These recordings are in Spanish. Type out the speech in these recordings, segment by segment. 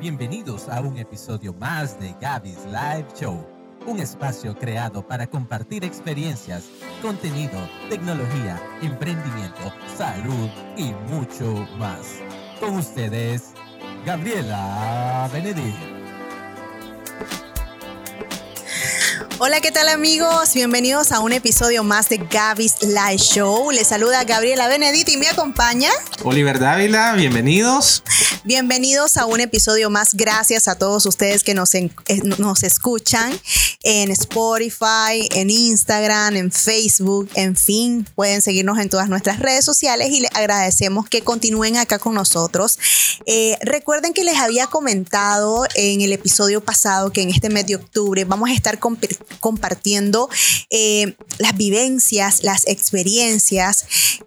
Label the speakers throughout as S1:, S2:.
S1: Bienvenidos a un episodio más de Gaby's Live Show, un espacio creado para compartir experiencias, contenido, tecnología, emprendimiento, salud y mucho más. Con ustedes, Gabriela Benedict.
S2: Hola, ¿qué tal amigos? Bienvenidos a un episodio más de Gaby's Live Show. Les saluda Gabriela Benedict y me acompaña
S3: Oliver Dávila, bienvenidos.
S2: Bienvenidos a un episodio más. Gracias a todos ustedes que nos, en- eh, nos escuchan en Spotify, en Instagram, en Facebook, en fin, pueden seguirnos en todas nuestras redes sociales y les agradecemos que continúen acá con nosotros. Eh, recuerden que les había comentado en el episodio pasado que en este mes de octubre vamos a estar comp- compartiendo eh, las vivencias, las experiencias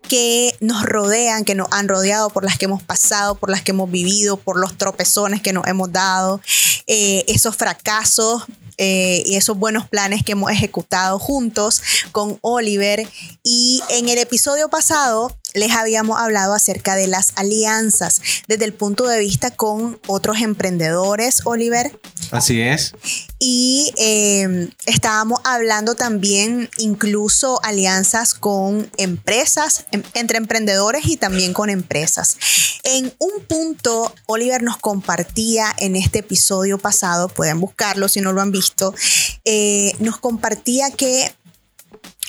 S2: que nos rodean, que nos han rodeado, por las que hemos pasado, por las que hemos vivido, por los tropezones que nos hemos dado, eh, esos fracasos. eh, y esos buenos planes que hemos ejecutado juntos con Oliver. Y en el episodio pasado les habíamos hablado acerca de las alianzas desde el punto de vista con otros emprendedores, Oliver.
S3: Así es.
S2: Y eh, estábamos hablando también incluso alianzas con empresas, em- entre emprendedores y también con empresas. En un punto, Oliver nos compartía en este episodio pasado, pueden buscarlo si no lo han visto, eh, nos compartía que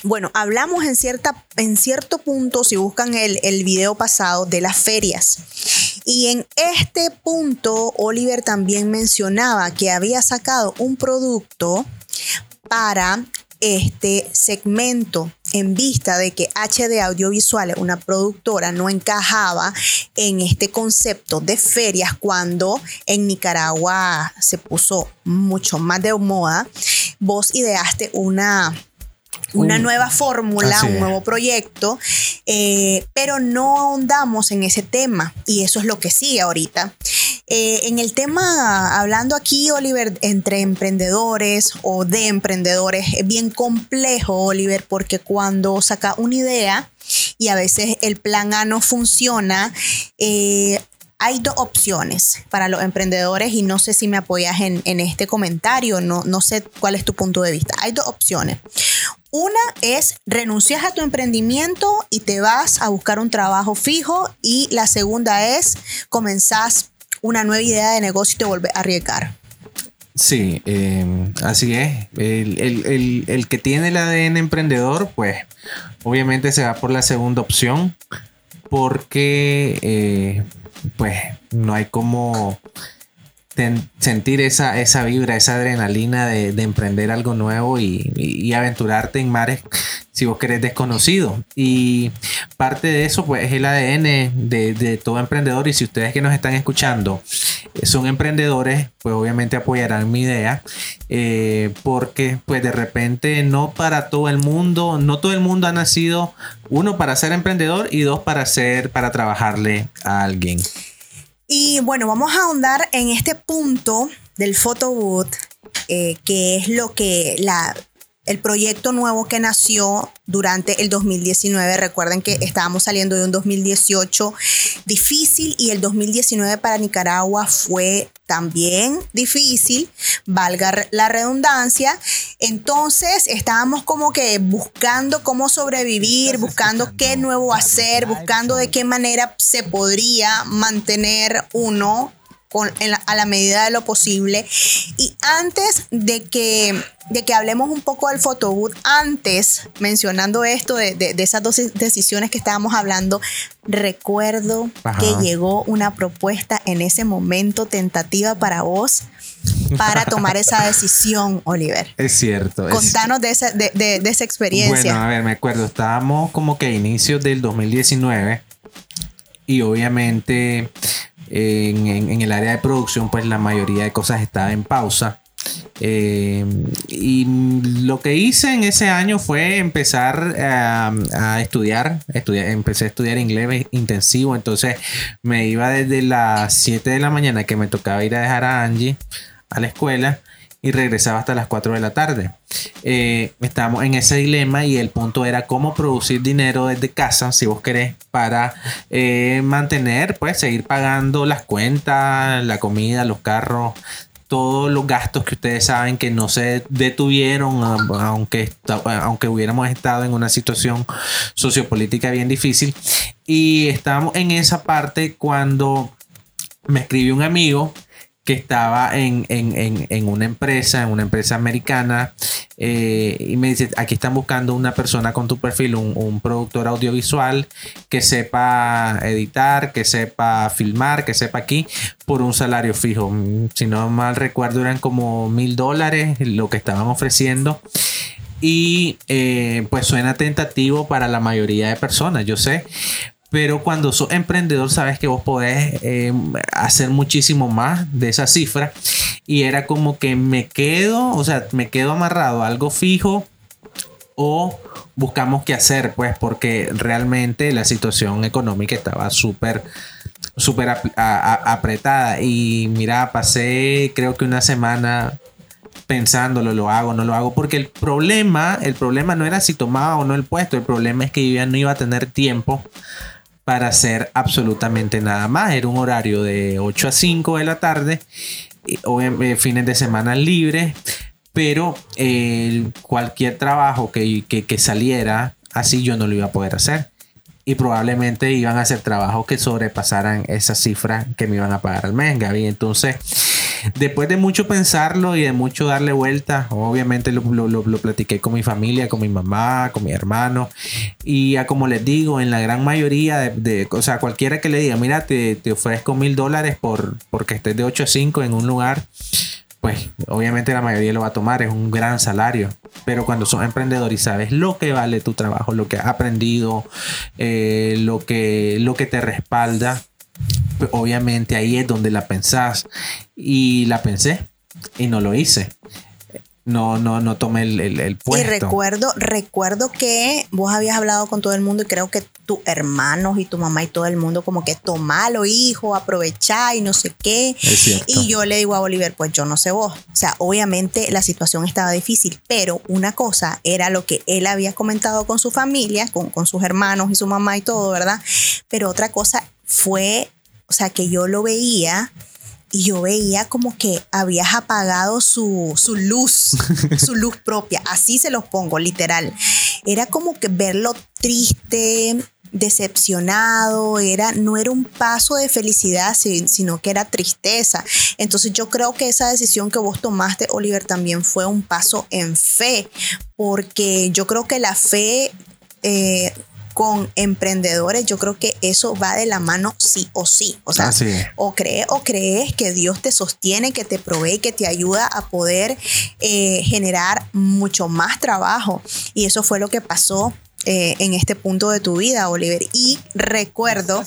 S2: bueno, hablamos en, cierta, en cierto punto, si buscan el, el video pasado, de las ferias. Y en este punto, Oliver también mencionaba que había sacado un producto para este segmento en vista de que HD Audiovisuales, una productora, no encajaba en este concepto de ferias cuando en Nicaragua se puso mucho más de moda, vos ideaste una, una
S3: Un-
S2: nueva fórmula, un nuevo proyecto, eh, pero no ahondamos en ese tema y eso es lo que sigue ahorita. Eh, en el tema, hablando aquí, Oliver, entre emprendedores o de emprendedores, es bien complejo, Oliver, porque cuando saca una idea y a veces el plan A no funciona, eh, hay dos opciones para los emprendedores y no sé si me apoyas en, en este comentario, no, no sé cuál es tu punto de vista. Hay dos opciones. Una es renuncias a tu emprendimiento y te vas a buscar un trabajo fijo y la segunda es comenzás una nueva idea de negocio y te vuelves a arriesgar.
S3: Sí, eh, así es. El, el- el- el que tiene el ADN emprendedor, pues obviamente se va por la segunda opción porque eh, pues no hay como sentir esa, esa vibra, esa adrenalina de, de emprender algo nuevo y, y- y aventurarte en mares si vos querés desconocido. Y parte de eso pues es el ADN de, de todo emprendedor y si ustedes que nos están escuchando son emprendedores, pues obviamente apoyarán mi idea, eh, porque pues de repente no para todo el mundo, no todo el mundo ha nacido, uno para ser emprendedor y dos para ser, para trabajarle a alguien.
S2: Y bueno, vamos a ahondar en este punto del photo booth, eh, que es lo que la, el proyecto nuevo que nació durante el 2019. Recuerden que estábamos saliendo de un 2018 difícil y el 2019 para Nicaragua fue también difícil, valga la redundancia. Entonces estábamos como que buscando cómo sobrevivir, buscando qué nuevo hacer, buscando de qué manera se podría mantener uno con, en la- a la medida de lo posible. Y antes de que, de que hablemos un poco del photobooth, antes mencionando esto de, de- de esas dos decisiones que estábamos hablando, recuerdo
S3: Ajá.
S2: que llegó una propuesta en ese momento tentativa para vos para tomar esa decisión, Oliver.
S3: Es cierto. es-
S2: Contanos de esa, de, de- de esa experiencia.
S3: Bueno, a ver, me acuerdo, estábamos como que a inicios del 2019 y obviamente en, el área de producción pues la mayoría de cosas estaba en pausa. Eh, y lo que hice en ese año fue empezar a, a estudiar, estudiar, empecé a estudiar inglés intensivo, entonces me iba desde las 7 de la mañana que me tocaba ir a dejar a Angie a la escuela y regresaba hasta las 4 de la tarde. Eh, estábamos en ese dilema y el punto era cómo producir dinero desde casa, si vos querés, para eh, mantener, pues seguir pagando las cuentas, la comida, los carros, todos los gastos que ustedes saben que no se detuvieron, aunque, aunque hubiéramos estado en una situación sociopolítica bien difícil. Y estábamos en esa parte cuando me escribió un amigo que estaba en, una empresa, en una empresa americana, eh, y me dice, aquí están buscando una persona con tu perfil, un, productor audiovisual que sepa editar, que sepa filmar, que sepa aquí, por un salario fijo. Si no mal recuerdo, eran como mil dólares lo que estaban ofreciendo. Y eh, pues suena tentativo para la mayoría de personas, yo sé, pero cuando sos emprendedor sabes que vos podés eh, hacer muchísimo más de esa cifra. Y era como que me quedo, o sea, me quedo amarrado a algo fijo o buscamos qué hacer, pues porque realmente la situación económica estaba súper súper apretada. Y mira, pasé creo que una semana pensándolo, lo hago, no lo hago, porque el problema, el problema no era si tomaba o no el puesto, el problema es que yo ya no iba a tener tiempo para hacer absolutamente nada más. Era un horario de 8 a 5 de la tarde, o en, fines de semana libres, pero cualquier trabajo que, que, saliera así yo no lo iba a poder hacer. Y probablemente iban a hacer trabajos que sobrepasaran esa cifra que me iban a pagar al mes, Gaby. Entonces, Después de mucho pensarlo y de mucho darle vuelta, obviamente lo, lo, platiqué con mi familia, con mi mamá, con mi hermano. Y como les digo, en la gran mayoría de, o sea, cualquiera que le diga, mira, te, te ofrezco mil dólares por, porque estés de 8 a 5 en un lugar, pues obviamente la mayoría lo va a tomar, es un gran salario. Pero cuando sos emprendedor y sabes lo que vale tu trabajo, lo que has aprendido, eh, lo, que, lo que te respalda, obviamente ahí es donde la pensás. Y la pensé y no lo hice. No, no, no tomé el, el, puesto.
S2: Y recuerdo, recuerdo que vos habías hablado con todo el mundo y creo que tus hermanos y tu mamá y todo el mundo como que tomalo, hijo, aprovechá y no sé qué. Y yo le digo a Oliver, pues yo no sé vos. O sea, obviamente la situación estaba difícil, pero una cosa era lo que él había comentado con su familia, con, con sus hermanos y su mamá y todo, ¿verdad? Pero otra cosa fue o sea, que yo lo veía y yo veía como que habías apagado su, luz, su luz propia. Así se los pongo, literal. Era como que verlo triste, decepcionado, era, no era un paso de felicidad, sino que era tristeza. Entonces yo creo que esa decisión que vos tomaste, Oliver, también fue un paso en fe, porque yo creo que la fe... Eh, con emprendedores, yo creo que eso va de la mano sí o sí. O sea, o crees o crees que Dios te sostiene, que te provee, que te ayuda a poder eh, generar mucho más trabajo. Y eso fue lo que pasó eh, en este punto de tu vida, Oliver. Y recuerdo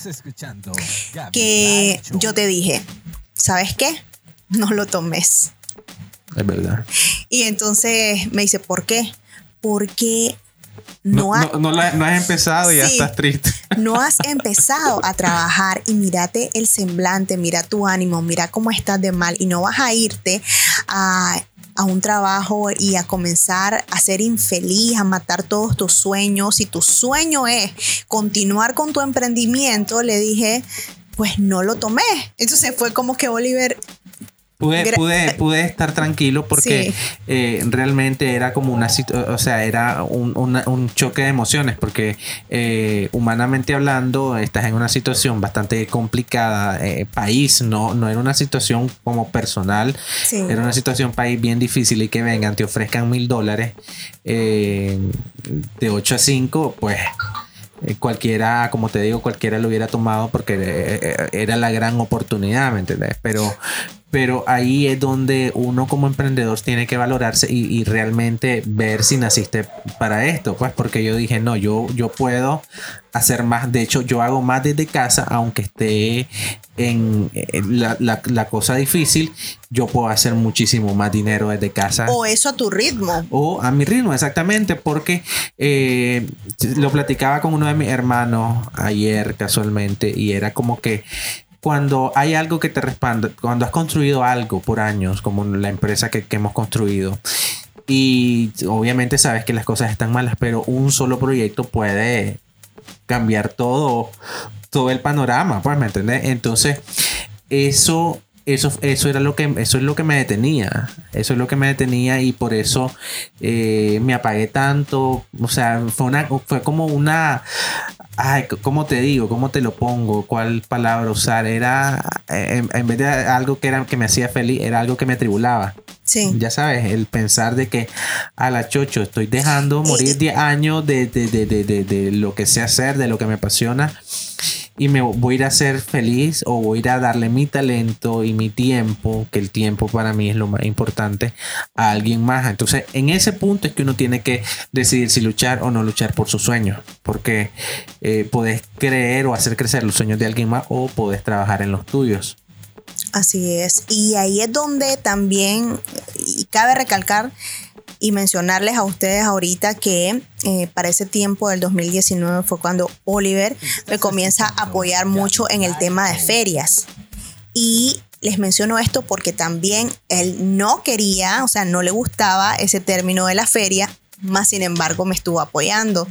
S2: que yo te dije, ¿sabes qué? No lo tomes.
S3: Es verdad.
S2: Y entonces me dice, ¿por qué? Porque
S3: no, has empezado y ya estás triste.
S2: No has empezado a trabajar y mírate el semblante, mira tu ánimo, mira cómo estás de mal y no vas a irte a, a un trabajo y a comenzar a ser infeliz, a matar todos tus sueños. Si tu sueño es continuar con tu emprendimiento, le dije, pues no lo tomé. Entonces fue como que Oliver
S3: Pude, pude, pude estar tranquilo porque eh, realmente era como una o sea, era un, choque de emociones porque eh, humanamente hablando estás en una situación bastante complicada, eh, país, no, no era una situación como personal, era una situación país bien difícil y que vengan, te ofrezcan mil dólares de 8 a 5, pues cualquiera, como te digo, cualquiera lo hubiera tomado porque era la gran oportunidad, ¿me entiendes? Pero, pero ahí es donde uno como emprendedor tiene que valorarse y, realmente ver si naciste para esto, pues porque yo dije, no, yo, yo puedo hacer más, de hecho yo hago más desde casa, aunque esté en, la, cosa difícil, yo puedo hacer muchísimo más dinero desde casa.
S2: O eso a tu ritmo.
S3: O a mi ritmo, exactamente, porque eh, lo platicaba con uno de mis hermanos ayer casualmente y era como que cuando hay algo que te respalda, cuando has construido algo por años, como la empresa que, hemos construido, y obviamente sabes que las cosas están malas, pero un solo proyecto puede cambiar todo, todo el panorama, pues, ¿me entiendes? Entonces, eso eso, eso era lo que eso es lo que me detenía. Eso es lo que me detenía y por eso eh, me apagué tanto. O sea, fue una, fue como una. Ay, ¿cómo te digo? ¿Cómo te lo pongo? ¿Cuál palabra usar? Era. Eh, en, vez de algo que era que me hacía feliz, era algo que me atribulaba.
S2: Sí.
S3: Ya sabes, el pensar de que a la chocho estoy dejando morir 10 años de, de, de, de, lo que sé hacer, de lo que me apasiona y me voy a ir a ser feliz o voy a ir a darle mi talento y mi tiempo, que el tiempo para mí es lo más importante, a alguien más. Entonces, en ese punto es que uno tiene que decidir si luchar o no luchar por sus sueños, porque eh, puedes creer o hacer crecer los sueños de alguien más o puedes trabajar en los tuyos.
S2: Así es. Y ahí es donde también, cabe recalcar, y mencionarles a ustedes ahorita que eh, para ese tiempo del 2019 fue cuando Oliver me comienza a apoyar mucho en el tema de ferias. Y les menciono esto porque también él no quería, o sea, no le gustaba ese término de la feria, más sin embargo me estuvo apoyando.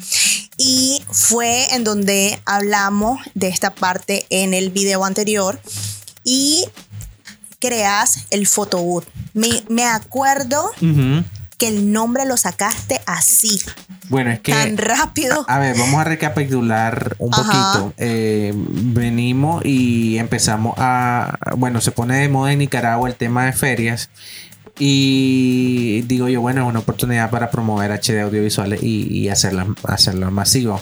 S2: Y fue en donde hablamos de esta parte en el video anterior y creas el photobooth. Me, me acuerdo que el nombre lo sacaste así.
S3: Bueno, es que.
S2: Tan rápido.
S3: A, ver, vamos a recapitular un poquito. Eh, venimos y empezamos a. Bueno, se pone de moda en Nicaragua el tema de ferias. Y digo yo, bueno, es una oportunidad para promover HD audiovisuales y, y hacerlas hacerlo masivo.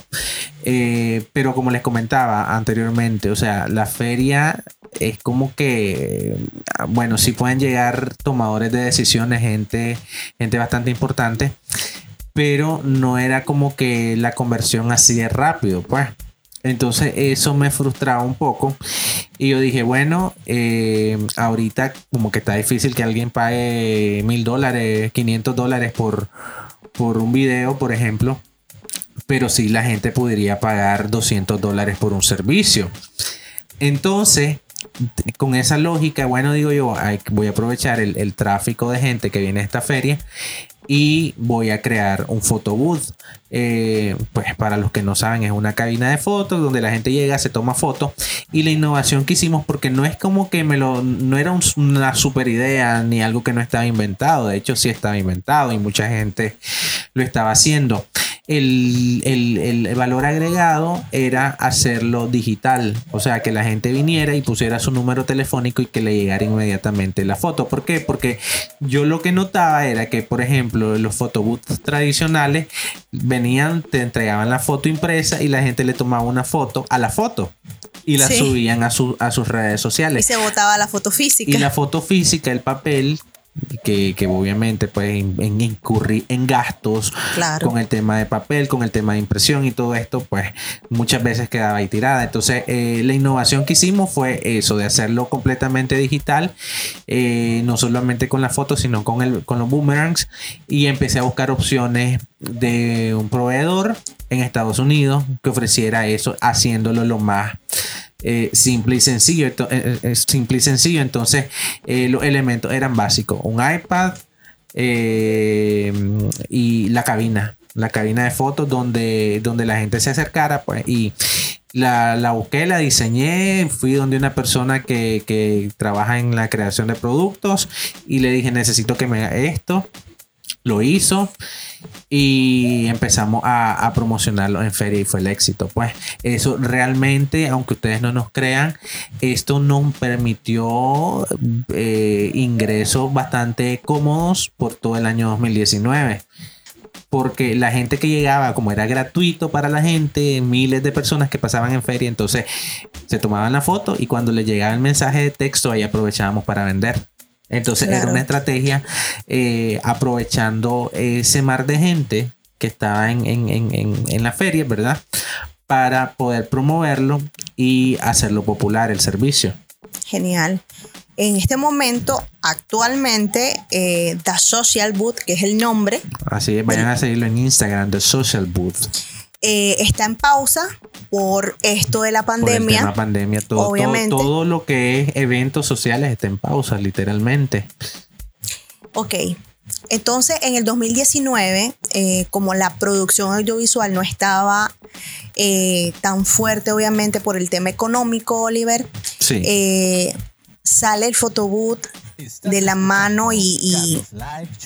S3: Eh, pero como les comentaba anteriormente, o sea, la feria es como que, bueno, sí pueden llegar tomadores de decisiones, gente, gente bastante importante, pero no era como que la conversión así de rápido, pues. Entonces eso me frustraba un poco. Y yo dije, bueno, eh, ahorita como que está difícil que alguien pague mil dólares, 500 dólares por, por un video, por ejemplo. Pero sí la gente podría pagar 200 dólares por un servicio. Entonces, con esa lógica, bueno, digo yo, voy a aprovechar el, el, tráfico de gente que viene a esta feria y voy a crear un photobooth. Eh, pues para los que no saben, es una cabina de fotos donde la gente llega, se toma fotos. Y la innovación que hicimos, porque no es como que me lo, no era una super idea ni algo que no estaba inventado. De hecho, sí estaba inventado y mucha gente lo estaba haciendo el, valor agregado era hacerlo digital, o sea, que la gente viniera y pusiera su número telefónico y que le llegara inmediatamente la foto. ¿Por qué? Porque yo lo que notaba era que, por ejemplo, los photobooths tradicionales venían, te entregaban la foto impresa y la gente le tomaba una foto a la foto y la subían a, a sus redes sociales.
S2: Y se botaba la foto física.
S3: Y la foto física, el papel, que, que, obviamente puede en incurrir en gastos con el tema de papel, con el tema de impresión y todo esto, pues muchas veces quedaba ahí tirada. Entonces, eh, la innovación que hicimos fue eso, de hacerlo completamente digital, eh, no solamente con la foto, sino con, el, con los boomerangs, y empecé a buscar opciones de un proveedor en Estados Unidos que ofreciera eso, haciéndolo lo más eh, simple y sencillo. Eh, eh, simple y sencillo. Entonces, los elementos eran básicos: un iPad y la cabina. La cabina de fotos donde, donde la gente se acercara. Pues, y la, la, busqué, la diseñé. Fui donde una persona que, que trabaja en la creación de productos y le dije: Necesito que me haga esto. Lo hizo y empezamos a, promocionarlo en feria y fue el éxito. Pues eso realmente, aunque ustedes no nos crean, esto nos permitió eh, ingresos bastante cómodos por todo el año 2019 porque la gente que llegaba, como era gratuito para la gente, miles de personas que pasaban en feria, entonces se tomaban la foto y cuando les llegaba el mensaje de texto ahí aprovechábamos para vender. Entonces era una estrategia eh, aprovechando ese mar de gente que estaba en, en, la feria, ¿verdad? Para poder promoverlo y hacerlo popular el servicio.
S2: Genial. En este momento, actualmente, eh, The Social Booth, que es el nombre.
S3: Así es, vayan a seguirlo en Instagram, The Social Booth.
S2: Eh, está en pausa por esto de la pandemia.
S3: Por el pandemia, todo, Obviamente. Todo, todo, lo que es eventos sociales está en pausa, literalmente.
S2: Ok. Entonces, en el 2019, eh, como la producción audiovisual no estaba eh, tan fuerte, obviamente, por el tema económico, Oliver,
S3: sí.
S2: sale el fotoboot de la mano y,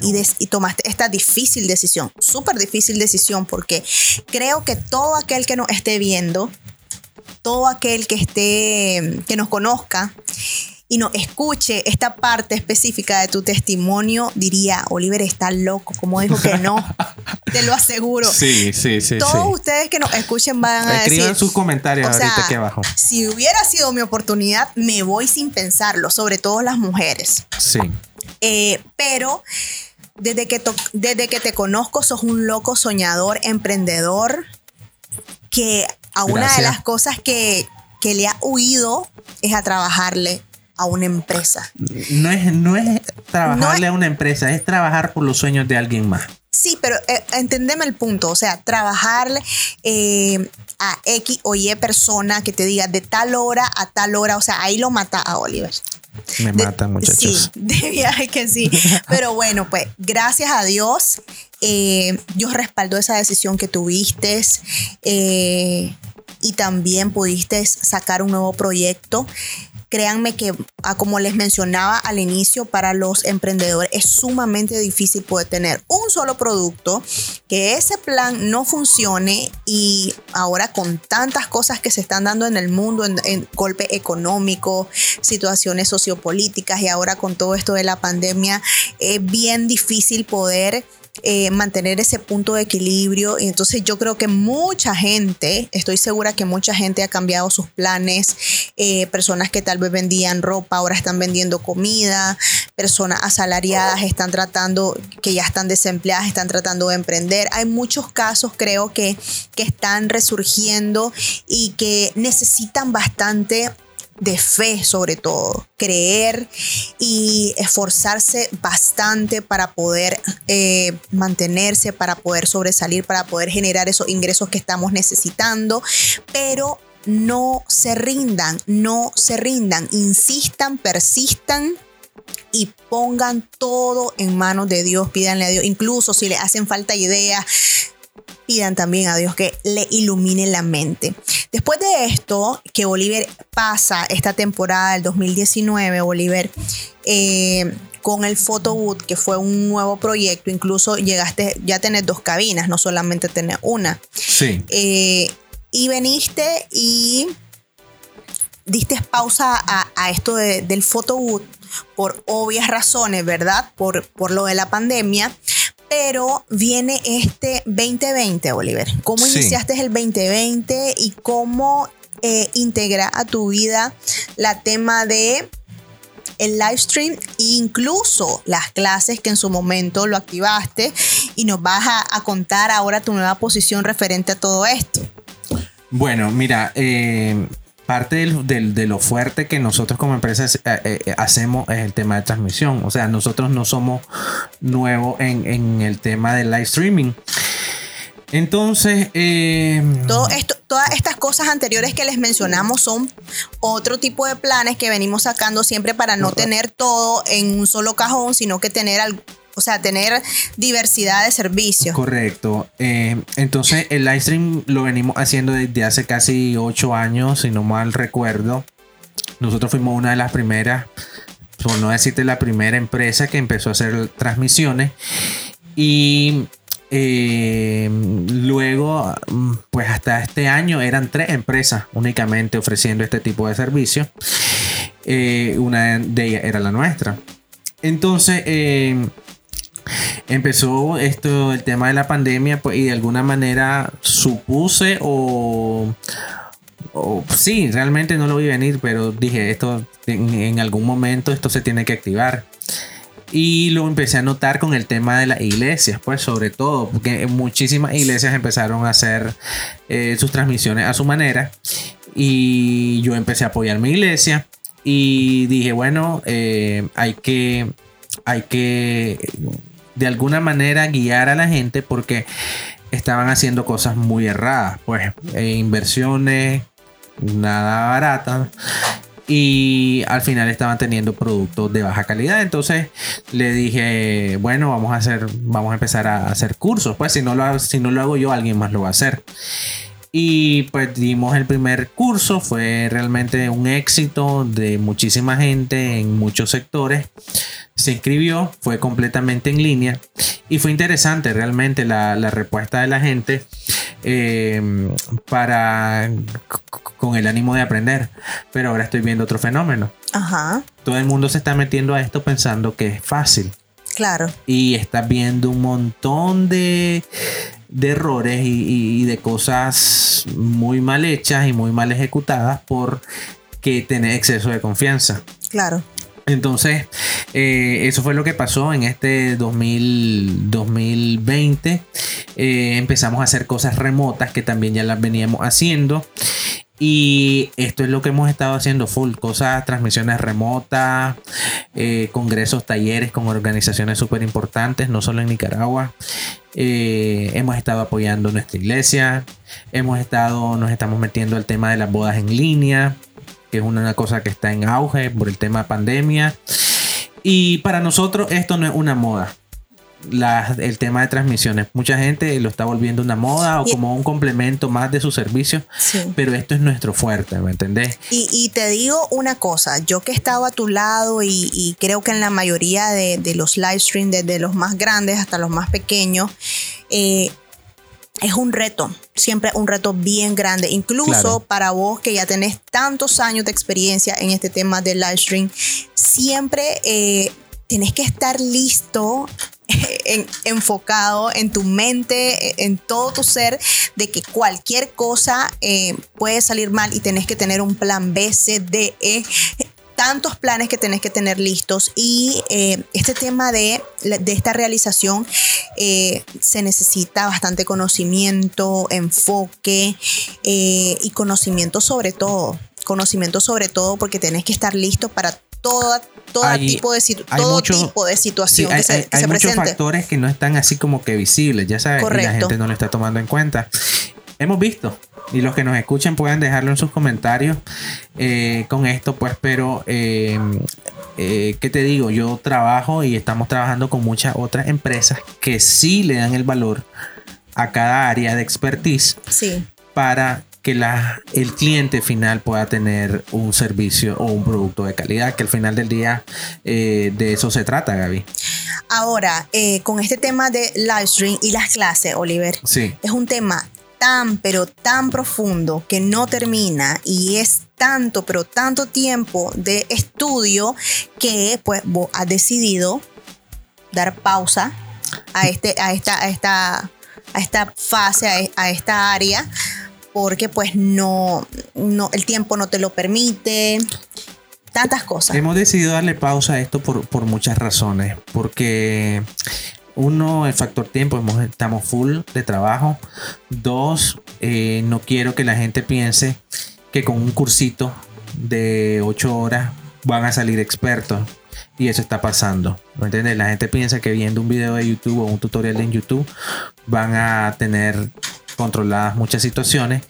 S2: y, tomaste esta difícil decisión, súper difícil decisión, porque creo que todo aquel que nos esté viendo, todo aquel que esté, que nos conozca, y no escuche esta parte específica de tu testimonio, diría, Oliver está loco, como dijo que no, te lo aseguro.
S3: Sí, sí, sí.
S2: Todos ustedes que nos escuchen van a
S3: Escriban sus comentarios ahorita aquí abajo.
S2: Si hubiera sido mi oportunidad, me voy sin pensarlo, sobre todo las mujeres.
S3: Sí.
S2: Eh, pero desde que, desde que te conozco, sos un loco soñador, emprendedor, que a una de las cosas que, que le ha huido es a trabajarle a una empresa.
S3: No es, no es trabajarle a una empresa, es trabajar por los sueños de alguien más.
S2: Sí, pero eh, entendeme el punto, o sea, trabajarle eh, a X o Y persona que te diga de tal hora a tal hora, o sea, ahí lo mata a Oliver.
S3: Me mata, muchachos.
S2: Sí, de viaje que sí. Pero bueno, pues gracias a Dios, eh, Dios respaldó esa decisión que tuviste eh, y también pudiste sacar un nuevo proyecto. Créanme que, ah, como les mencionaba al inicio, para los emprendedores es sumamente difícil poder tener un solo producto, que ese plan no funcione y ahora con tantas cosas que se están dando en el mundo, en, golpe económico, situaciones sociopolíticas y ahora con todo esto de la pandemia, es bien difícil poder eh, mantener ese punto de equilibrio. Y entonces yo creo que mucha gente, estoy segura que mucha gente ha cambiado sus planes. Eh, personas que tal vez vendían ropa ahora están vendiendo comida. Personas asalariadas están tratando, que ya están desempleadas, están tratando de emprender. Hay muchos casos, creo que, que están resurgiendo y que necesitan bastante de fe sobre todo, creer y esforzarse bastante para poder eh, mantenerse, para poder sobresalir, para poder generar esos ingresos que estamos necesitando, pero no se rindan, no se rindan, insistan, persistan y pongan todo en manos de Dios, pídanle a Dios, incluso si le hacen falta ideas, pidan también a Dios que le ilumine la mente. Después de esto, que Oliver pasa esta temporada del 2019, Oliver, eh, con el Photoboot, que fue un nuevo proyecto, incluso llegaste ya a tener dos cabinas, no solamente tener una.
S3: Sí.
S2: Eh, y veniste y diste pausa a, esto del Photoboot por obvias razones, ¿verdad? Por, por lo de la pandemia. Pero viene este 2020, Oliver. ¿Cómo iniciaste el 2020 y cómo eh, integra a tu vida la tema de el live stream e incluso las clases que en su momento lo activaste y nos vas a, contar ahora tu nueva posición referente a todo esto.
S3: Bueno, mira, eh, parte de lo fuerte que nosotros como empresas eh, eh, hacemos es el tema de transmisión. O sea, nosotros no somos nuevos en, el tema del live streaming. Entonces,
S2: eh, Todo esto, todas estas cosas anteriores que les mencionamos son otro tipo de planes que venimos sacando siempre para no tener todo en un solo cajón, sino que tener o sea, tener diversidad de servicios.
S3: Correcto. Eh, entonces, el live stream lo venimos haciendo desde hace casi ocho años, si no mal recuerdo. Nosotros fuimos una de las primeras, por no decirte la primera empresa que empezó a hacer transmisiones. Y eh, luego, pues hasta este año eran tres empresas únicamente ofreciendo este tipo de servicio. Eh, una de ellas era la nuestra. Entonces, empezó esto, el tema de la pandemia, pues, y de alguna manera supuse o, sí, realmente no lo vi venir, pero dije, esto en, algún momento esto se tiene que activar. Y lo empecé a notar con el tema de las iglesias, pues sobre todo, porque muchísimas iglesias empezaron a hacer eh, sus transmisiones a su manera. Y yo empecé a apoyar mi iglesia. Y dije, bueno, eh, hay que, hay que de alguna manera guiar a la gente porque estaban haciendo cosas muy erradas, pues eh, inversiones nada baratas y al final estaban teniendo productos de baja calidad. Entonces le dije, bueno, vamos a hacer, vamos a empezar a hacer cursos. Pues si no lo si no lo hago yo, alguien más lo va a hacer. Y pues dimos el primer curso, fue realmente un éxito de muchísima gente en muchos sectores. Se inscribió, fue completamente en línea y fue interesante realmente la, respuesta de la gente eh, para con el ánimo de aprender. Pero ahora estoy viendo otro fenómeno.
S2: Ajá.
S3: Todo el mundo se está metiendo a esto pensando que es fácil.
S2: Claro.
S3: Y está viendo un montón de, de errores y, de cosas muy mal hechas y muy mal ejecutadas por que tener exceso de confianza.
S2: Claro.
S3: Entonces, eh, eso fue lo que pasó en este 2020. Eh, empezamos a hacer cosas remotas que también ya las veníamos haciendo. Y esto es lo que hemos estado haciendo full, cosas, transmisiones remotas, eh, congresos, talleres con organizaciones súper importantes, no solo en Nicaragua. Eh, hemos estado apoyando nuestra iglesia, hemos estado, nos estamos metiendo al tema de las bodas en línea, que es una cosa que está en auge por el tema pandemia. Y para nosotros esto no es una moda el tema de transmisiones. Mucha gente lo está volviendo una moda o como un complemento más de su servicio, pero esto es nuestro fuerte, ¿me entendés?
S2: Y, te digo una cosa, yo que he estado a tu lado y, creo que en la mayoría de, los live streams, desde los más grandes hasta los más pequeños, eh, es un reto, siempre un reto bien grande, incluso para vos que ya tenés tantos años de experiencia en este tema del live stream, siempre eh, tenés que estar listo enfocado en tu mente, en todo tu ser, de que cualquier cosa eh, puede salir mal y tenés que tener un plan B, C, D, E. Tantos planes que tenés que tener listos y eh, este tema de, de esta realización eh, se necesita bastante conocimiento, enfoque y conocimiento sobre todo, conocimiento sobre todo porque tenés que estar listo para todo, tipo, de, todo tipo de situación
S3: hay, que hay, muchos factores que no están así como que visibles, ya sabes, y la gente no lo está tomando en cuenta. Hemos visto, y los que nos escuchen pueden dejarlo en sus comentarios eh, con esto, pues, pero, eh, eh, ¿qué te digo? Yo trabajo y estamos trabajando con muchas otras empresas que sí le dan el valor a cada área de expertise
S2: sí.
S3: para que la, el cliente final pueda tener un servicio o un producto de calidad, que al final del día eh, de eso se trata, Gaby.
S2: Ahora, eh, con este tema de live stream y las clases, Oliver,
S3: sí.
S2: es un tema tan, pero tan profundo que no termina y es tanto, pero tanto tiempo de estudio que pues vos has decidido dar pausa a, este, a, esta, a, esta, a esta fase, a esta área porque pues no, no, el tiempo no te lo permite, tantas cosas.
S3: Hemos decidido darle pausa a esto por, por muchas razones, porque uno, el factor tiempo, estamos full de trabajo. Dos, eh, no quiero que la gente piense que con un cursito de ocho horas van a salir expertos. Y eso está pasando. ¿Me entiendes? La gente piensa que viendo un video de YouTube o un tutorial en YouTube van a tener controladas muchas situaciones.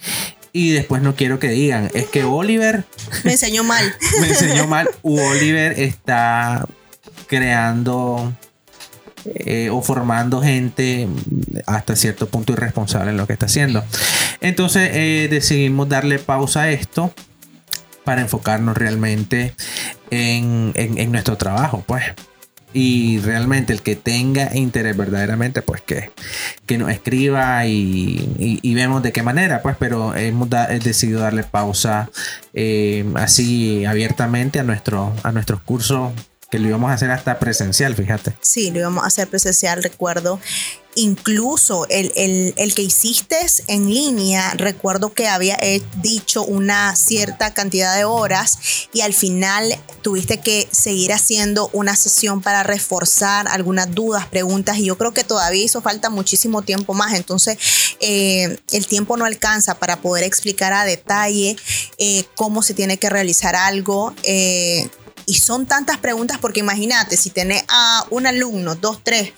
S3: Y después no quiero que digan, es que Oliver...
S2: Me enseñó mal.
S3: me enseñó mal. U Oliver está creando eh, o formando gente hasta cierto punto irresponsable en lo que está haciendo. Entonces eh, decidimos darle pausa a esto para enfocarnos realmente en, en nuestro trabajo, pues y realmente el que tenga interés verdaderamente, pues que, que nos escriba y, vemos de qué manera, pues, pero hemos decidido darle pausa eh, así abiertamente a, nuestro, a nuestros cursos que lo íbamos a hacer hasta presencial, fíjate.
S2: Sí, lo íbamos a hacer presencial, recuerdo incluso el, que hiciste en línea, recuerdo que había dicho una cierta cantidad de horas y al final tuviste que seguir haciendo una sesión para reforzar algunas dudas, preguntas y yo creo que todavía hizo falta muchísimo tiempo más, entonces eh, el tiempo no alcanza para poder explicar a detalle eh, cómo se tiene que realizar algo. Eh, y son tantas preguntas porque imagínate, si tenés a un alumno, dos, tres,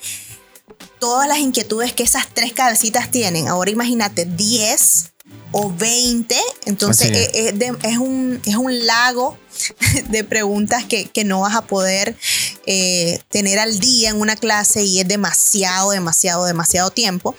S2: todas las inquietudes que esas tres cabecitas tienen. Ahora imagínate 10 o 20, entonces es.
S3: es
S2: de- es un, es un lago de preguntas que, que no vas a poder eh, tener al día en una clase y es demasiado, demasiado, demasiado tiempo.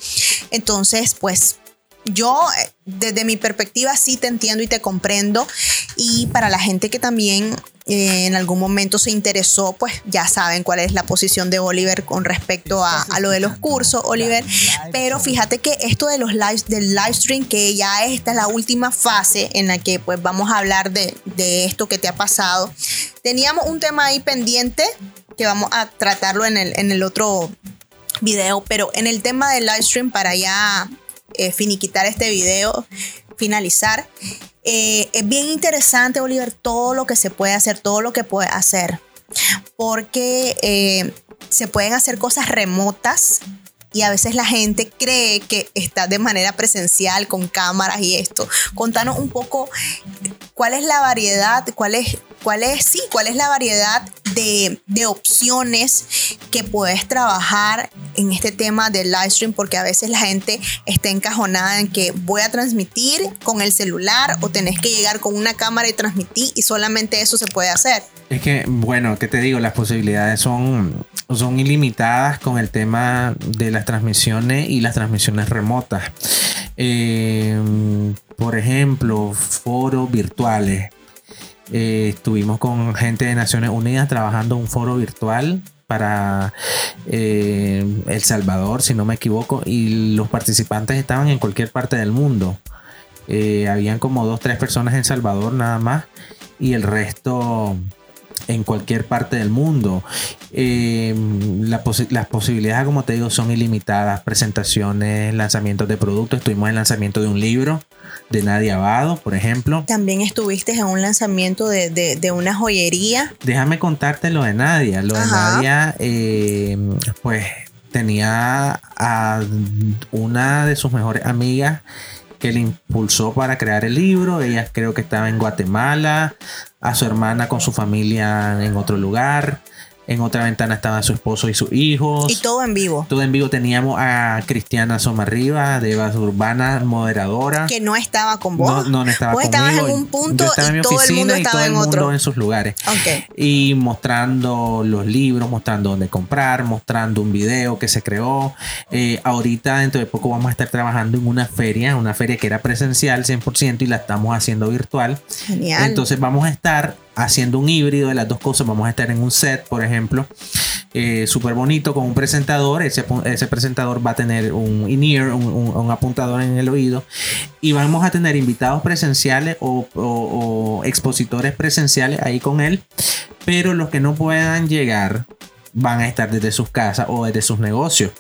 S2: Entonces, pues yo eh, desde mi perspectiva sí te entiendo y te comprendo y para la gente que también eh, en algún momento se interesó, pues ya saben cuál es la posición de Oliver con respecto a, a lo de los cursos, Oliver. Pero fíjate que esto de los live, del live stream, que ya esta es la última fase en la que pues vamos a hablar de, de esto que te ha pasado. Teníamos un tema ahí pendiente que vamos a tratarlo en el, en el otro video, pero en el tema del live stream para ya eh, finiquitar este video, finalizar, eh, es bien interesante, Oliver, todo lo que se puede hacer, todo lo que puede hacer, porque eh, se pueden hacer cosas remotas y a veces la gente cree que está de manera presencial con cámaras y esto. Contanos un poco cuál es la variedad, cuál es, cuál es, sí, cuál es la variedad de, de opciones que puedes trabajar en este tema del live stream, porque a veces la gente está encajonada en que voy a transmitir con el celular o tenés que llegar con una cámara y transmitir y solamente eso se puede hacer.
S3: Es que, bueno, ¿qué te digo? Las posibilidades son, son ilimitadas con el tema de las transmisiones y las transmisiones remotas. Eh, por ejemplo, foros virtuales. Eh, estuvimos con gente de Naciones Unidas trabajando un foro virtual para eh, El Salvador, si no me equivoco, y los participantes estaban en cualquier parte del mundo. Eh, habían como dos, tres personas en Salvador nada más y el resto en cualquier parte del mundo. Eh, la posi- las posibilidades, como te digo, son ilimitadas. Presentaciones, lanzamientos de productos. Estuvimos en lanzamiento de un libro de Nadia Abado, por ejemplo.
S2: También estuviste en un lanzamiento de, de- de una joyería.
S3: Déjame contarte lo de Nadia. Lo de. Nadia, eh, pues tenía a una de sus mejores amigas que le impulsó para crear el libro. Ella creo que estaba en Guatemala, a su hermana con su familia en otro lugar. En otra ventana estaban su esposo y sus hijos.
S2: Y todo en vivo.
S3: Todo en vivo teníamos a Cristiana Somarriba, de Evas Urbana, moderadora.
S2: Que no estaba con vos.
S3: No, no, no estaba
S2: Vos estabas en un punto
S3: Yo
S2: y todo el mundo
S3: y
S2: estaba
S3: todo el
S2: en
S3: mundo
S2: otro.
S3: en sus lugares
S2: Ok.
S3: y mostrando los libros, mostrando dónde comprar, mostrando un video que se creó. Eh, ahorita, dentro de poco, vamos a estar trabajando en una feria, una feria que era presencial 100% y la estamos haciendo virtual.
S2: Genial.
S3: Entonces, vamos a estar haciendo un híbrido de las dos cosas. Vamos a estar en un set, por ejemplo, eh, súper bonito con un presentador. Ese, presentador va a tener un in-ear, un, un- un apuntador en el oído. Y vamos a tener invitados presenciales o, o- o expositores presenciales ahí con él. Pero los que no puedan llegar van a estar desde sus casas o desde sus negocios.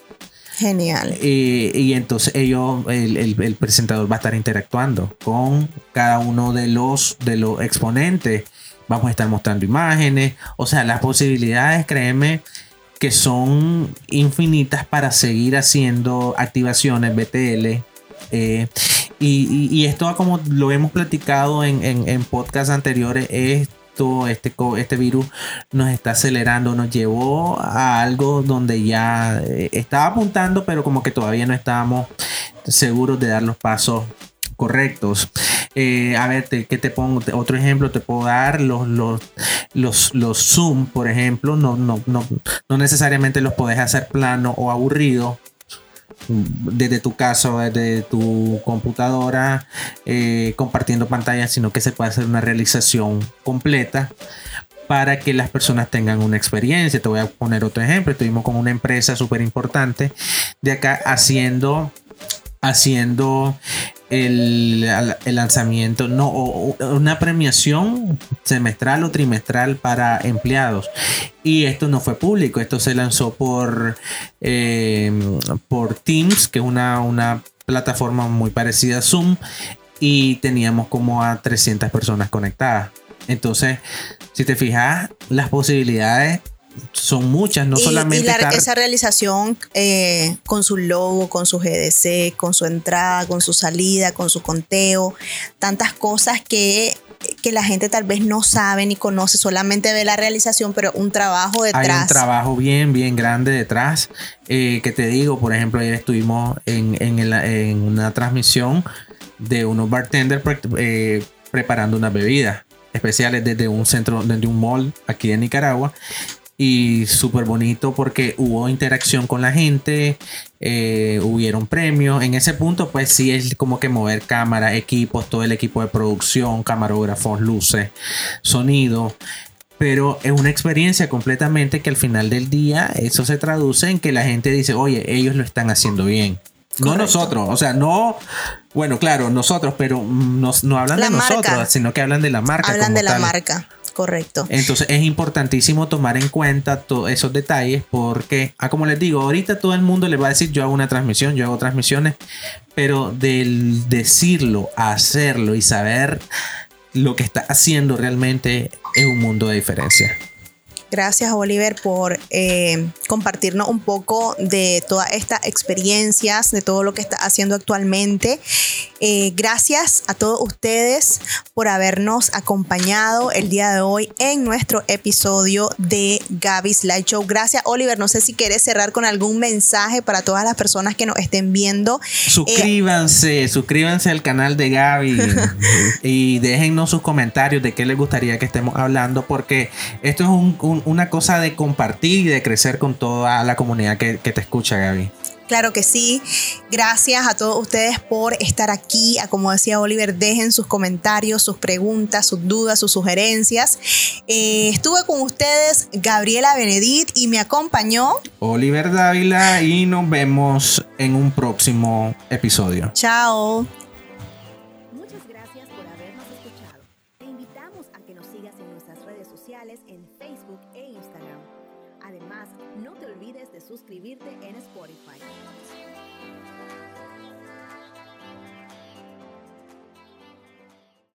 S2: Genial.
S3: Eh, y entonces ellos, el, el- el presentador va a estar interactuando con cada uno de los, de los exponentes. Vamos a estar mostrando imágenes. O sea, las posibilidades, créeme, que son infinitas para seguir haciendo activaciones BTL. eh, y, esto, como lo hemos platicado en, en, en podcasts anteriores, esto, este, este virus nos está acelerando, nos llevó a algo donde ya eh, estaba apuntando, pero como que todavía no estábamos seguros de dar los pasos correctos. Eh, a ver, te- ¿qué te pongo? Otro ejemplo te puedo dar, los, los, los, los Zoom, por ejemplo, no, no, no, no necesariamente los podés hacer plano o aburrido. Desde tu caso, desde tu computadora, eh, compartiendo pantalla, sino que se puede hacer una realización completa para que las personas tengan una experiencia. Te voy a poner otro ejemplo. Estuvimos con una empresa súper importante de acá haciendo haciendo el, el lanzamiento, no, una premiación semestral o trimestral para empleados. Y esto no fue público, esto se lanzó por, eh, por Teams, que es una, una plataforma muy parecida a Zoom, y teníamos como a 300 personas conectadas. Entonces, si te fijas, las posibilidades son muchas, no
S2: y,
S3: solamente
S2: y la-
S3: estar-
S2: esa realización eh, con su logo, con su GDC, con su entrada, con su salida, con su conteo, tantas cosas que que la gente tal vez no sabe ni conoce, solamente ve la realización, pero un trabajo detrás.
S3: Hay un trabajo bien, bien grande detrás. Eh, que te digo, por ejemplo, ayer estuvimos en, en, una transmisión de unos bartenders eh, preparando unas bebidas especiales desde un centro, desde un mall aquí en Nicaragua y súper bonito porque hubo interacción con la gente, eh, hubieron premios. En ese punto, pues sí es como que mover cámara, equipos, todo el equipo de producción, camarógrafos, luces, sonido. Pero es una experiencia completamente que al final del día eso se traduce en que la gente dice, oye, ellos lo están haciendo bien. No nosotros, o sea, no, bueno, claro, nosotros, pero no, no hablan de nosotros, sino que hablan de la marca.
S2: Hablan de la marca. Correcto.
S3: Entonces es importantísimo tomar en cuenta todos esos detalles porque, ah, como les digo, ahorita todo el mundo le va a decir yo hago una transmisión, yo hago transmisiones, pero del decirlo, hacerlo y saber lo que está haciendo realmente es un mundo de diferencia.
S2: Gracias, Oliver, por eh, compartirnos un poco de todas estas experiencias, de todo lo que está haciendo actualmente. Eh, gracias a todos ustedes por habernos acompañado el día de hoy en nuestro episodio de Gaby's Light Show. Gracias, Oliver. No sé si quieres cerrar con algún mensaje para todas las personas que nos estén viendo.
S3: Suscríbanse, suscríbanse al canal de Gaby y déjennos sus comentarios de qué les gustaría que estemos hablando, porque esto es un una cosa de compartir y de crecer con toda la comunidad que, que te escucha, Gaby.
S2: Claro que sí. Gracias a todos ustedes por estar aquí. A como decía Oliver, dejen sus comentarios, sus preguntas, sus dudas, sus sugerencias. Eh, estuve con ustedes Gabriela Benedit y me acompañó
S3: Oliver Dávila y nos vemos en un próximo episodio.
S2: Chao.